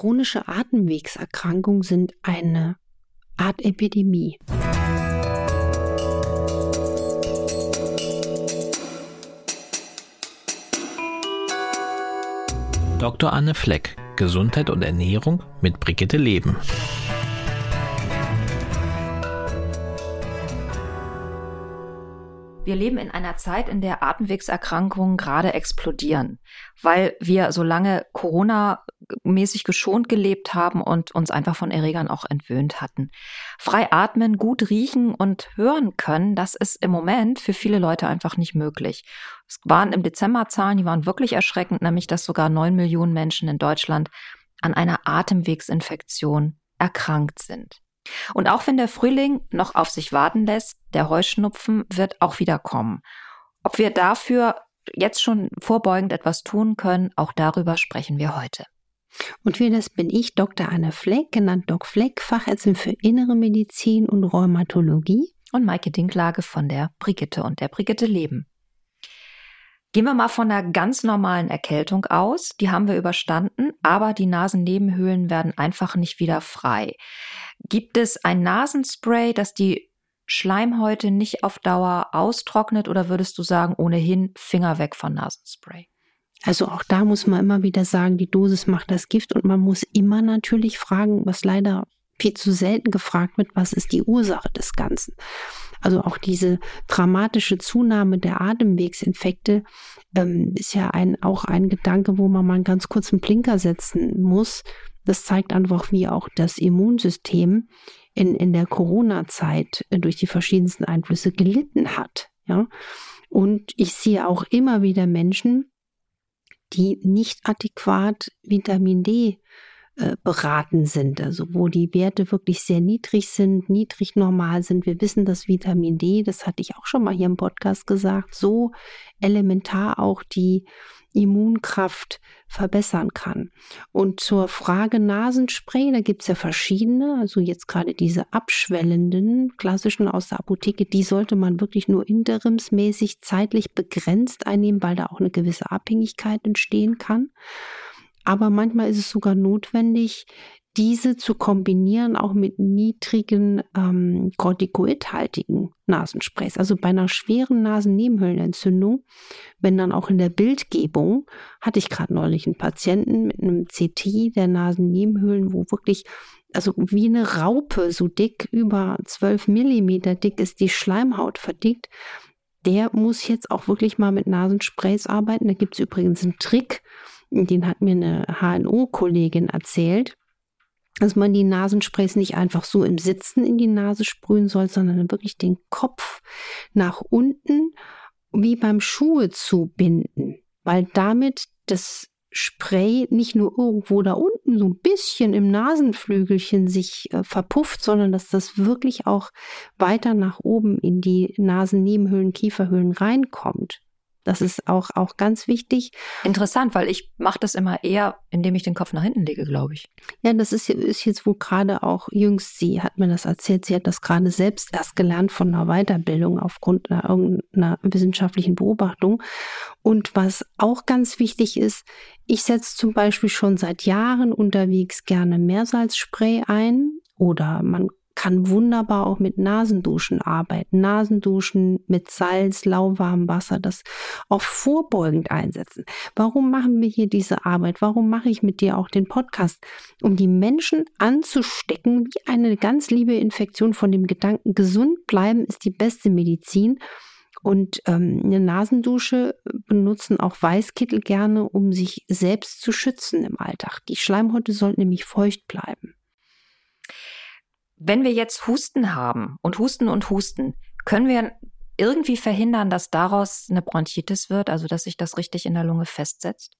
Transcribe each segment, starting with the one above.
Chronische Atemwegserkrankungen sind eine Art Epidemie. Dr. Anne Fleck, Gesundheit und Ernährung mit Brigitte Leben. Wir leben in einer Zeit, in der Atemwegserkrankungen gerade explodieren, weil wir so lange Corona-mäßig geschont gelebt haben und uns einfach von Erregern auch entwöhnt hatten. Frei atmen, gut riechen und hören können, das ist im Moment für viele Leute einfach nicht möglich. Es waren im Dezember Zahlen, die waren wirklich erschreckend, nämlich dass sogar neun Millionen Menschen in Deutschland an einer Atemwegsinfektion erkrankt sind. Und auch wenn der Frühling noch auf sich warten lässt, der Heuschnupfen wird auch wieder kommen. Ob wir dafür jetzt schon vorbeugend etwas tun können, auch darüber sprechen wir heute. Und für das bin ich Dr. Anne Fleck, genannt Doc Fleck, Fachärztin für Innere Medizin und Rheumatologie. Und Maike Dinklage von der Brigitte und der Brigitte Leben. Gehen wir mal von einer ganz normalen Erkältung aus. Die haben wir überstanden, aber die Nasennebenhöhlen werden einfach nicht wieder frei. Gibt es ein Nasenspray, das die Schleimhäute nicht auf Dauer austrocknet oder würdest du sagen, ohnehin Finger weg von Nasenspray? Also auch da muss man immer wieder sagen, die Dosis macht das Gift und man muss immer natürlich fragen, was leider viel zu selten gefragt wird, was ist die Ursache des Ganzen. Also auch diese dramatische Zunahme der Atemwegsinfekte ähm, ist ja ein, auch ein Gedanke, wo man mal einen ganz kurzen Blinker setzen muss. Das zeigt einfach, wie auch das Immunsystem in, in der Corona-Zeit äh, durch die verschiedensten Einflüsse gelitten hat. Ja? Und ich sehe auch immer wieder Menschen, die nicht adäquat Vitamin D äh, beraten sind, also wo die Werte wirklich sehr niedrig sind, niedrig normal sind. Wir wissen, dass Vitamin D, das hatte ich auch schon mal hier im Podcast gesagt, so elementar auch die Immunkraft verbessern kann. Und zur Frage Nasenspray, da gibt es ja verschiedene, also jetzt gerade diese abschwellenden, klassischen aus der Apotheke, die sollte man wirklich nur interimsmäßig zeitlich begrenzt einnehmen, weil da auch eine gewisse Abhängigkeit entstehen kann. Aber manchmal ist es sogar notwendig, diese zu kombinieren auch mit niedrigen ähm, corticoidhaltigen Nasensprays. Also bei einer schweren Nasennebenhöhlenentzündung, wenn dann auch in der Bildgebung, hatte ich gerade neulich einen Patienten mit einem CT der Nasennebenhöhlen, wo wirklich, also wie eine Raupe so dick, über 12 Millimeter dick ist die Schleimhaut verdickt. Der muss jetzt auch wirklich mal mit Nasensprays arbeiten. Da gibt es übrigens einen Trick, den hat mir eine HNO-Kollegin erzählt, dass man die Nasensprays nicht einfach so im Sitzen in die Nase sprühen soll, sondern wirklich den Kopf nach unten wie beim Schuhe zu binden, weil damit das Spray nicht nur irgendwo da unten so ein bisschen im Nasenflügelchen sich äh, verpufft, sondern dass das wirklich auch weiter nach oben in die Nasennebenhöhlen, Kieferhöhlen reinkommt. Das ist auch, auch ganz wichtig. Interessant, weil ich mache das immer eher, indem ich den Kopf nach hinten lege, glaube ich. Ja, das ist, ist jetzt wohl gerade auch jüngst, sie hat mir das erzählt, sie hat das gerade selbst erst gelernt von einer Weiterbildung aufgrund einer irgendeiner wissenschaftlichen Beobachtung. Und was auch ganz wichtig ist, ich setze zum Beispiel schon seit Jahren unterwegs gerne Meersalzspray ein oder man kann wunderbar auch mit Nasenduschen arbeiten. Nasenduschen mit Salz, lauwarmem Wasser, das auch vorbeugend einsetzen. Warum machen wir hier diese Arbeit? Warum mache ich mit dir auch den Podcast? Um die Menschen anzustecken, wie eine ganz liebe Infektion von dem Gedanken, gesund bleiben ist die beste Medizin. Und ähm, eine Nasendusche benutzen auch Weißkittel gerne, um sich selbst zu schützen im Alltag. Die Schleimhäute sollten nämlich feucht bleiben. Wenn wir jetzt Husten haben und Husten und Husten, können wir irgendwie verhindern, dass daraus eine Bronchitis wird, also dass sich das richtig in der Lunge festsetzt?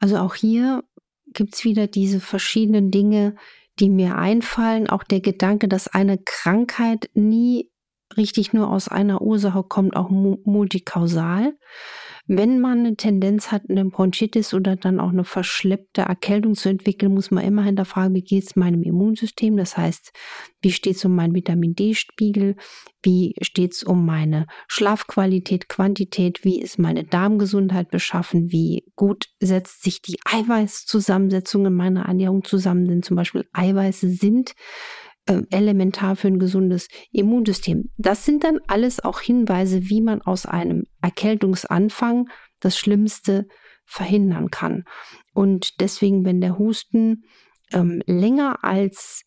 Also auch hier gibt's wieder diese verschiedenen Dinge, die mir einfallen. Auch der Gedanke, dass eine Krankheit nie richtig nur aus einer Ursache kommt, auch multikausal. Wenn man eine Tendenz hat, eine Bronchitis oder dann auch eine verschleppte Erkältung zu entwickeln, muss man immer hinterfragen, wie geht es meinem Immunsystem? Das heißt, wie steht es um meinen Vitamin D-Spiegel? Wie steht es um meine Schlafqualität, Quantität? Wie ist meine Darmgesundheit beschaffen? Wie gut setzt sich die Eiweißzusammensetzung in meiner Ernährung zusammen? Denn zum Beispiel Eiweiße sind äh, elementar für ein gesundes Immunsystem. Das sind dann alles auch Hinweise, wie man aus einem Erkältungsanfang das Schlimmste verhindern kann. Und deswegen, wenn der Husten ähm, länger als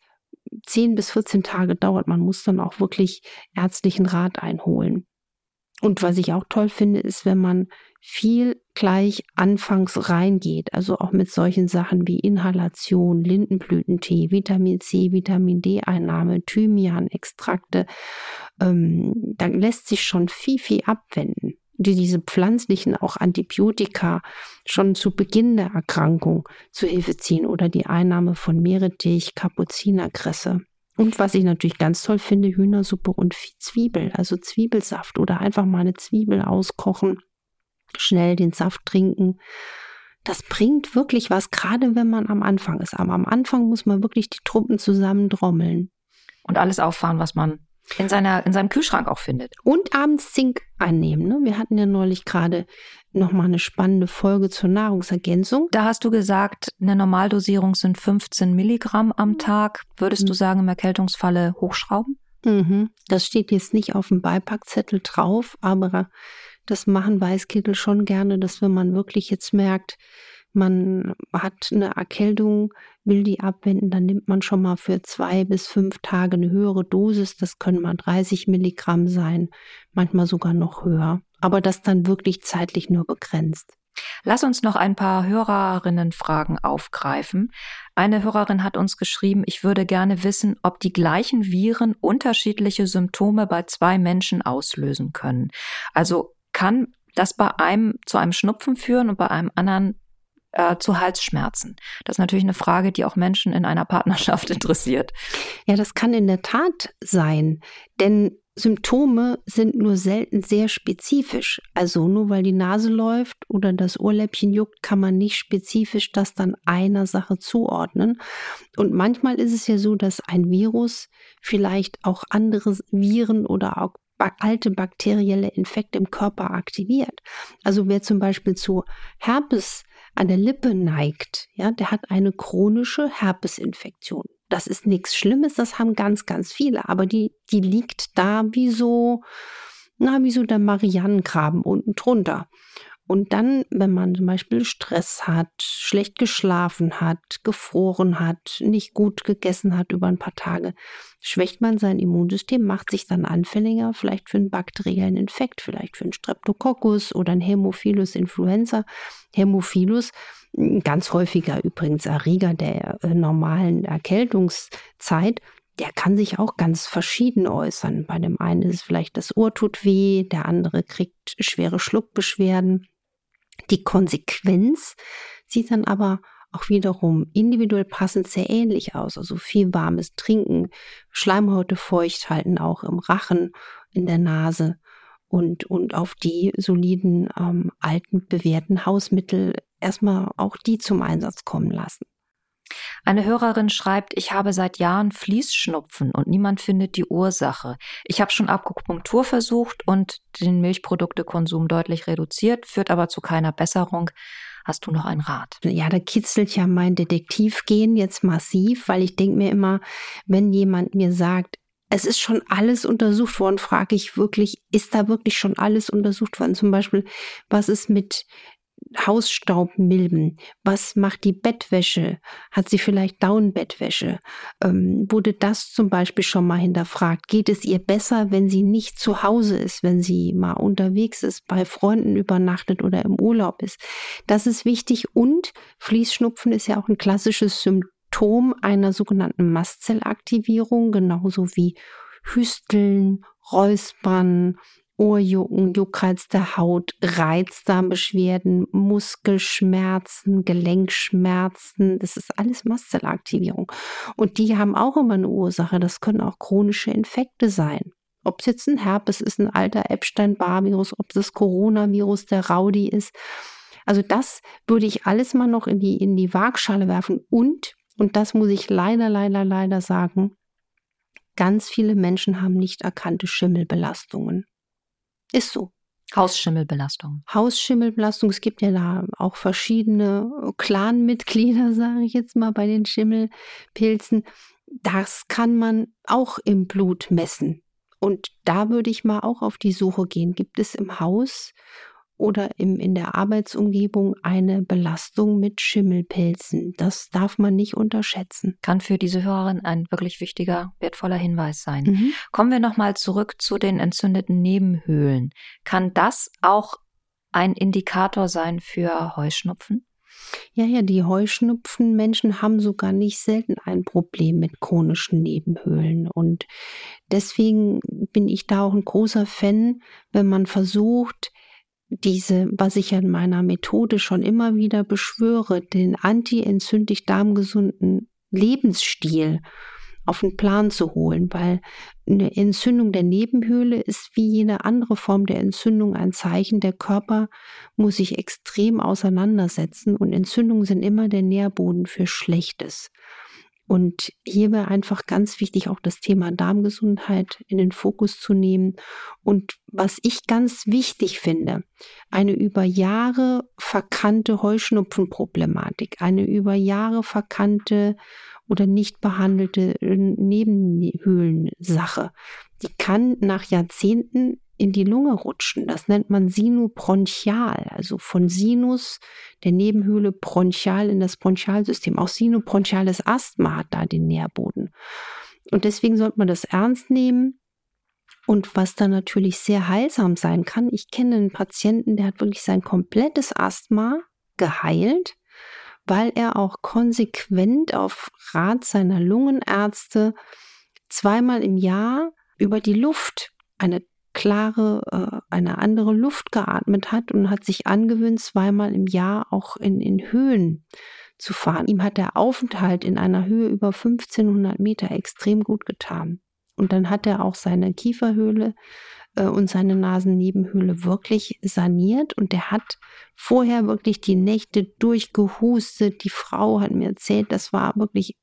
10 bis 14 Tage dauert, man muss dann auch wirklich ärztlichen Rat einholen. Und was ich auch toll finde, ist, wenn man viel gleich anfangs reingeht, also auch mit solchen Sachen wie Inhalation, Lindenblütentee, Vitamin C, Vitamin D-Einnahme, Thymian-Extrakte, ähm, dann lässt sich schon viel, viel abwenden. Die diese pflanzlichen auch Antibiotika schon zu Beginn der Erkrankung zu Hilfe ziehen oder die Einnahme von Meerrettich, Kapuzinerkresse. Und was ich natürlich ganz toll finde, Hühnersuppe und Zwiebel, also Zwiebelsaft oder einfach mal eine Zwiebel auskochen, schnell den Saft trinken. Das bringt wirklich was, gerade wenn man am Anfang ist. Aber am Anfang muss man wirklich die Truppen zusammendrommeln. Und alles auffahren, was man in, seiner, in seinem Kühlschrank auch findet. Und abends Zink einnehmen. Ne? Wir hatten ja neulich gerade nochmal eine spannende Folge zur Nahrungsergänzung. Da hast du gesagt, eine Normaldosierung sind 15 Milligramm am mhm. Tag. Würdest mhm. du sagen, im Erkältungsfalle hochschrauben? Mhm. Das steht jetzt nicht auf dem Beipackzettel drauf, aber das machen Weißkittel schon gerne, dass wenn man wirklich jetzt merkt, man hat eine Erkältung, will die abwenden, dann nimmt man schon mal für zwei bis fünf Tage eine höhere Dosis. Das können mal 30 Milligramm sein, manchmal sogar noch höher. Aber das dann wirklich zeitlich nur begrenzt. Lass uns noch ein paar Hörerinnenfragen aufgreifen. Eine Hörerin hat uns geschrieben, ich würde gerne wissen, ob die gleichen Viren unterschiedliche Symptome bei zwei Menschen auslösen können. Also kann das bei einem zu einem Schnupfen führen und bei einem anderen äh, zu Halsschmerzen? Das ist natürlich eine Frage, die auch Menschen in einer Partnerschaft interessiert. Ja, das kann in der Tat sein, denn Symptome sind nur selten sehr spezifisch. Also nur weil die Nase läuft oder das Ohrläppchen juckt, kann man nicht spezifisch das dann einer Sache zuordnen. Und manchmal ist es ja so, dass ein Virus vielleicht auch andere Viren oder auch alte bakterielle Infekte im Körper aktiviert. Also wer zum Beispiel zu Herpes an der Lippe neigt, ja, der hat eine chronische Herpesinfektion. Das ist nichts Schlimmes, das haben ganz, ganz viele, aber die, die liegt da wie so, na, wie so der Marianengraben unten drunter. Und dann, wenn man zum Beispiel Stress hat, schlecht geschlafen hat, gefroren hat, nicht gut gegessen hat über ein paar Tage, schwächt man sein Immunsystem, macht sich dann anfälliger, vielleicht für einen bakteriellen Infekt, vielleicht für einen Streptococcus oder einen Hämophilus influenza. Hämophilus, ganz häufiger übrigens Erreger der äh, normalen Erkältungszeit, der kann sich auch ganz verschieden äußern. Bei dem einen ist es vielleicht das Ohr tut weh, der andere kriegt schwere Schluckbeschwerden. Die Konsequenz sieht dann aber auch wiederum individuell passend sehr ähnlich aus. Also viel warmes Trinken, Schleimhäute feucht halten, auch im Rachen, in der Nase und, und auf die soliden, ähm, alten, bewährten Hausmittel erstmal auch die zum Einsatz kommen lassen. Eine Hörerin schreibt, ich habe seit Jahren Fließschnupfen und niemand findet die Ursache. Ich habe schon Akupunktur versucht und den Milchproduktekonsum deutlich reduziert, führt aber zu keiner Besserung. Hast du noch einen Rat? Ja, da kitzelt ja mein Detektivgehen jetzt massiv, weil ich denke mir immer, wenn jemand mir sagt, es ist schon alles untersucht worden, frage ich wirklich, ist da wirklich schon alles untersucht worden? Zum Beispiel, was ist mit Hausstaubmilben? Was macht die Bettwäsche? Hat sie vielleicht Downbettwäsche? Ähm, wurde das zum Beispiel schon mal hinterfragt? Geht es ihr besser, wenn sie nicht zu Hause ist, wenn sie mal unterwegs ist, bei Freunden übernachtet oder im Urlaub ist? Das ist wichtig und Fließschnupfen ist ja auch ein klassisches Symptom einer sogenannten Mastzellaktivierung, genauso wie Hüsteln, Räuspern, Ohrjucken, Juckreiz der Haut, Reizdarmbeschwerden, Muskelschmerzen, Gelenkschmerzen. Das ist alles Mastzellaktivierung. Und die haben auch immer eine Ursache. Das können auch chronische Infekte sein. Ob es jetzt ein Herpes ist, ein alter Epstein-Barr-Virus, ob es das Coronavirus, der Rowdy ist. Also das würde ich alles mal noch in die, in die Waagschale werfen. Und, und das muss ich leider, leider, leider sagen, ganz viele Menschen haben nicht erkannte Schimmelbelastungen. Ist so. Hausschimmelbelastung. Hausschimmelbelastung. Es gibt ja da auch verschiedene Clanmitglieder, sage ich jetzt mal, bei den Schimmelpilzen. Das kann man auch im Blut messen. Und da würde ich mal auch auf die Suche gehen. Gibt es im Haus oder im, in der Arbeitsumgebung eine Belastung mit Schimmelpilzen. Das darf man nicht unterschätzen. Kann für diese Hörerin ein wirklich wichtiger, wertvoller Hinweis sein. Mhm. Kommen wir nochmal zurück zu den entzündeten Nebenhöhlen. Kann das auch ein Indikator sein für Heuschnupfen? Ja, ja, die Heuschnupfenmenschen haben sogar nicht selten ein Problem mit chronischen Nebenhöhlen. Und deswegen bin ich da auch ein großer Fan, wenn man versucht, diese, was ich in meiner Methode schon immer wieder beschwöre, den anti-entzündlich darmgesunden Lebensstil auf den Plan zu holen, weil eine Entzündung der Nebenhöhle ist wie jede andere Form der Entzündung ein Zeichen, der Körper muss sich extrem auseinandersetzen und Entzündungen sind immer der Nährboden für Schlechtes. Und hier wäre einfach ganz wichtig, auch das Thema Darmgesundheit in den Fokus zu nehmen. Und was ich ganz wichtig finde, eine über Jahre verkannte Heuschnupfenproblematik, eine über Jahre verkannte oder nicht behandelte Nebenhöhlensache, die kann nach Jahrzehnten in die Lunge rutschen. Das nennt man Sinubronchial, also von Sinus der Nebenhöhle bronchial in das Bronchialsystem. Auch sinubronchiales Asthma hat da den Nährboden. Und deswegen sollte man das ernst nehmen. Und was da natürlich sehr heilsam sein kann, ich kenne einen Patienten, der hat wirklich sein komplettes Asthma geheilt, weil er auch konsequent auf Rat seiner Lungenärzte zweimal im Jahr über die Luft eine klare, äh, eine andere Luft geatmet hat und hat sich angewöhnt, zweimal im Jahr auch in, in Höhen zu fahren. Ihm hat der Aufenthalt in einer Höhe über 1500 Meter extrem gut getan. Und dann hat er auch seine Kieferhöhle äh, und seine Nasennebenhöhle wirklich saniert und der hat vorher wirklich die Nächte durchgehustet. Die Frau hat mir erzählt, das war wirklich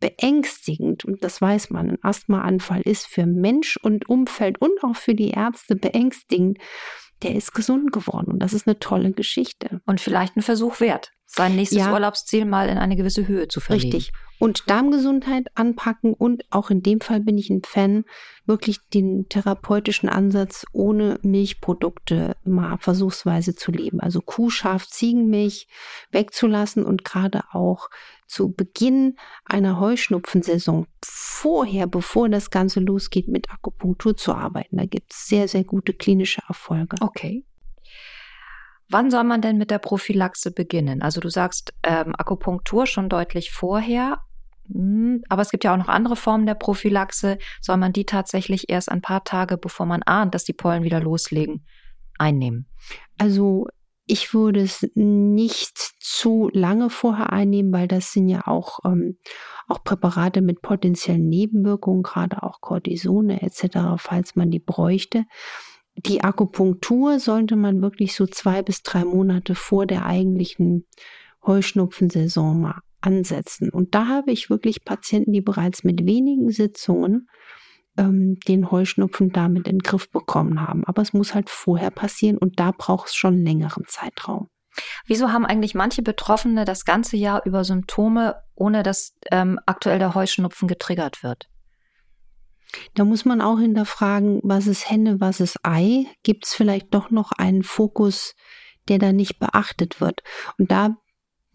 beängstigend, und das weiß man, ein Asthmaanfall ist für Mensch und Umfeld und auch für die Ärzte beängstigend, der ist gesund geworden. Und das ist eine tolle Geschichte. Und vielleicht ein Versuch wert, sein nächstes ja, Urlaubsziel mal in eine gewisse Höhe zu verlegen. Richtig und Darmgesundheit anpacken und auch in dem Fall bin ich ein Fan, wirklich den therapeutischen Ansatz ohne Milchprodukte mal versuchsweise zu leben. Also Kuh, Schaf, Ziegenmilch wegzulassen und gerade auch zu Beginn einer Heuschnupfensaison vorher, bevor das Ganze losgeht, mit Akupunktur zu arbeiten. Da gibt es sehr, sehr gute klinische Erfolge. Okay. Wann soll man denn mit der Prophylaxe beginnen? Also du sagst ähm, Akupunktur schon deutlich vorher, hm, aber es gibt ja auch noch andere Formen der Prophylaxe. Soll man die tatsächlich erst ein paar Tage, bevor man ahnt, dass die Pollen wieder loslegen, einnehmen? Also ich würde es nicht zu lange vorher einnehmen, weil das sind ja auch, ähm, auch Präparate mit potenziellen Nebenwirkungen, gerade auch Cortisone etc., falls man die bräuchte. Die Akupunktur sollte man wirklich so zwei bis drei Monate vor der eigentlichen Heuschnupfensaison mal ansetzen. Und da habe ich wirklich Patienten, die bereits mit wenigen Sitzungen ähm, den Heuschnupfen damit in den Griff bekommen haben. Aber es muss halt vorher passieren und da braucht es schon einen längeren Zeitraum. Wieso haben eigentlich manche Betroffene das ganze Jahr über Symptome, ohne dass ähm, aktuell der Heuschnupfen getriggert wird? Da muss man auch hinterfragen, was ist Henne, was ist Ei? Gibt es vielleicht doch noch einen Fokus, der da nicht beachtet wird? Und da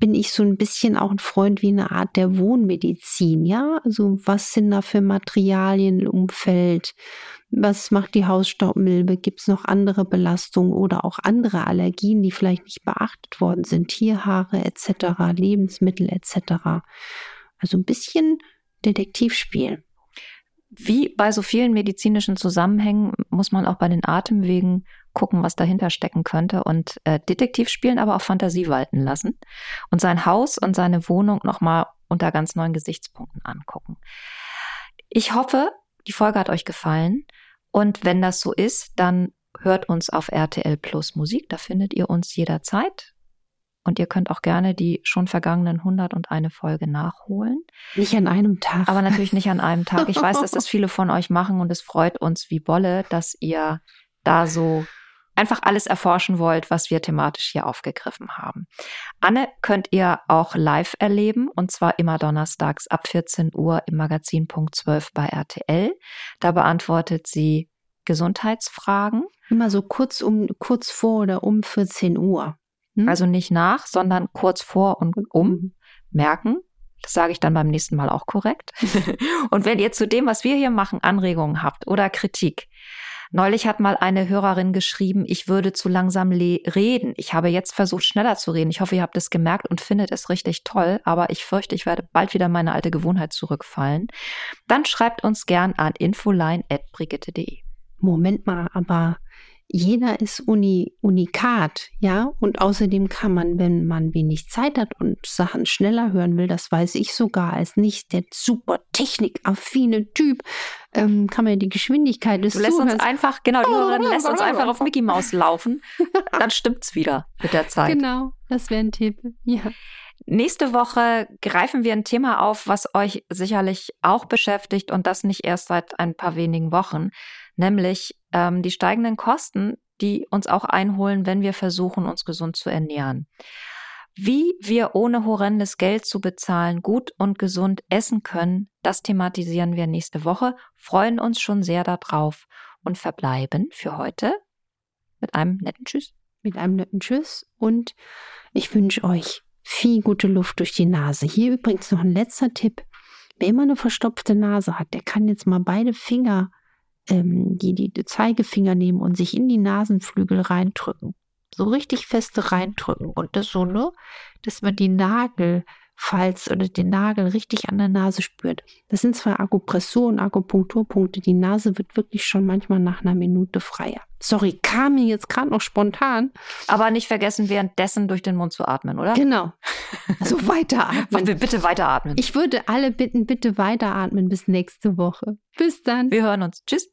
bin ich so ein bisschen auch ein Freund wie eine Art der Wohnmedizin, ja? Also was sind da für Materialien im Umfeld? Was macht die Hausstaubmilbe? Gibt es noch andere Belastungen oder auch andere Allergien, die vielleicht nicht beachtet worden sind? Tierhaare etc., Lebensmittel etc. Also ein bisschen Detektivspiel. Wie bei so vielen medizinischen Zusammenhängen muss man auch bei den Atemwegen gucken, was dahinter stecken könnte und äh, Detektiv spielen, aber auch Fantasie walten lassen und sein Haus und seine Wohnung nochmal unter ganz neuen Gesichtspunkten angucken. Ich hoffe, die Folge hat euch gefallen Und wenn das so ist, dann hört uns auf RTL Plus Musik. Da findet ihr uns jederzeit. Und ihr könnt auch gerne die schon vergangenen 101 Folge nachholen. Nicht an einem Tag. Aber natürlich nicht an einem Tag. Ich weiß, dass das viele von euch machen und es freut uns wie Bolle, dass ihr da so einfach alles erforschen wollt, was wir thematisch hier aufgegriffen haben. Anne könnt ihr auch live erleben und zwar immer donnerstags ab 14 Uhr im Magazin Punkt 12 bei RTL. Da beantwortet sie Gesundheitsfragen. Immer so kurz um, kurz vor oder um 14 Uhr. Hm? Also nicht nach, sondern kurz vor und um. Merken. Das sage ich dann beim nächsten Mal auch korrekt. und wenn ihr zu dem, was wir hier machen, Anregungen habt oder Kritik, Neulich hat mal eine Hörerin geschrieben, ich würde zu langsam reden. Ich habe jetzt versucht, schneller zu reden. Ich hoffe, ihr habt es gemerkt und findet es richtig toll, aber ich fürchte, ich werde bald wieder meine alte Gewohnheit zurückfallen. Dann schreibt uns gern an infoline.brigitte.de. Moment mal, aber jeder ist uni, unikat, ja. Und außerdem kann man, wenn man wenig Zeit hat und Sachen schneller hören will, das weiß ich sogar als nicht der super technikaffine Typ, ähm, kann man die Geschwindigkeit des Du lässt Zuhörens uns einfach, genau, die Hörerin lässt uns einfach auf Mickey Maus laufen. Dann stimmt's wieder mit der Zeit. Genau, das wäre ein Tipp, ja. Nächste Woche greifen wir ein Thema auf, was euch sicherlich auch beschäftigt und das nicht erst seit ein paar wenigen Wochen, nämlich ähm, die steigenden Kosten, die uns auch einholen, wenn wir versuchen, uns gesund zu ernähren. Wie wir ohne horrendes Geld zu bezahlen gut und gesund essen können, das thematisieren wir nächste Woche, freuen uns schon sehr darauf und verbleiben für heute mit einem netten Tschüss. Mit einem netten Tschüss und ich wünsche euch viel gute Luft durch die Nase. Hier übrigens noch ein letzter Tipp. Wer immer eine verstopfte Nase hat, der kann jetzt mal beide Finger ähm, die, die, Zeigefinger nehmen und sich in die Nasenflügel reindrücken. So richtig feste reindrücken. Und das so, ne? Dass man die Nagelfalz oder den Nagel richtig an der Nase spürt. Das sind zwar Akupressur- und Akupunkturpunkte. Die Nase wird wirklich schon manchmal nach einer Minute freier. Sorry, kam mir jetzt gerade noch spontan. Aber nicht vergessen, währenddessen durch den Mund zu atmen, oder? Genau. Also weiteratmen. wir bitte weiteratmen. Ich würde alle bitten, bitte weiteratmen bis nächste Woche. Bis dann. Wir hören uns. Tschüss.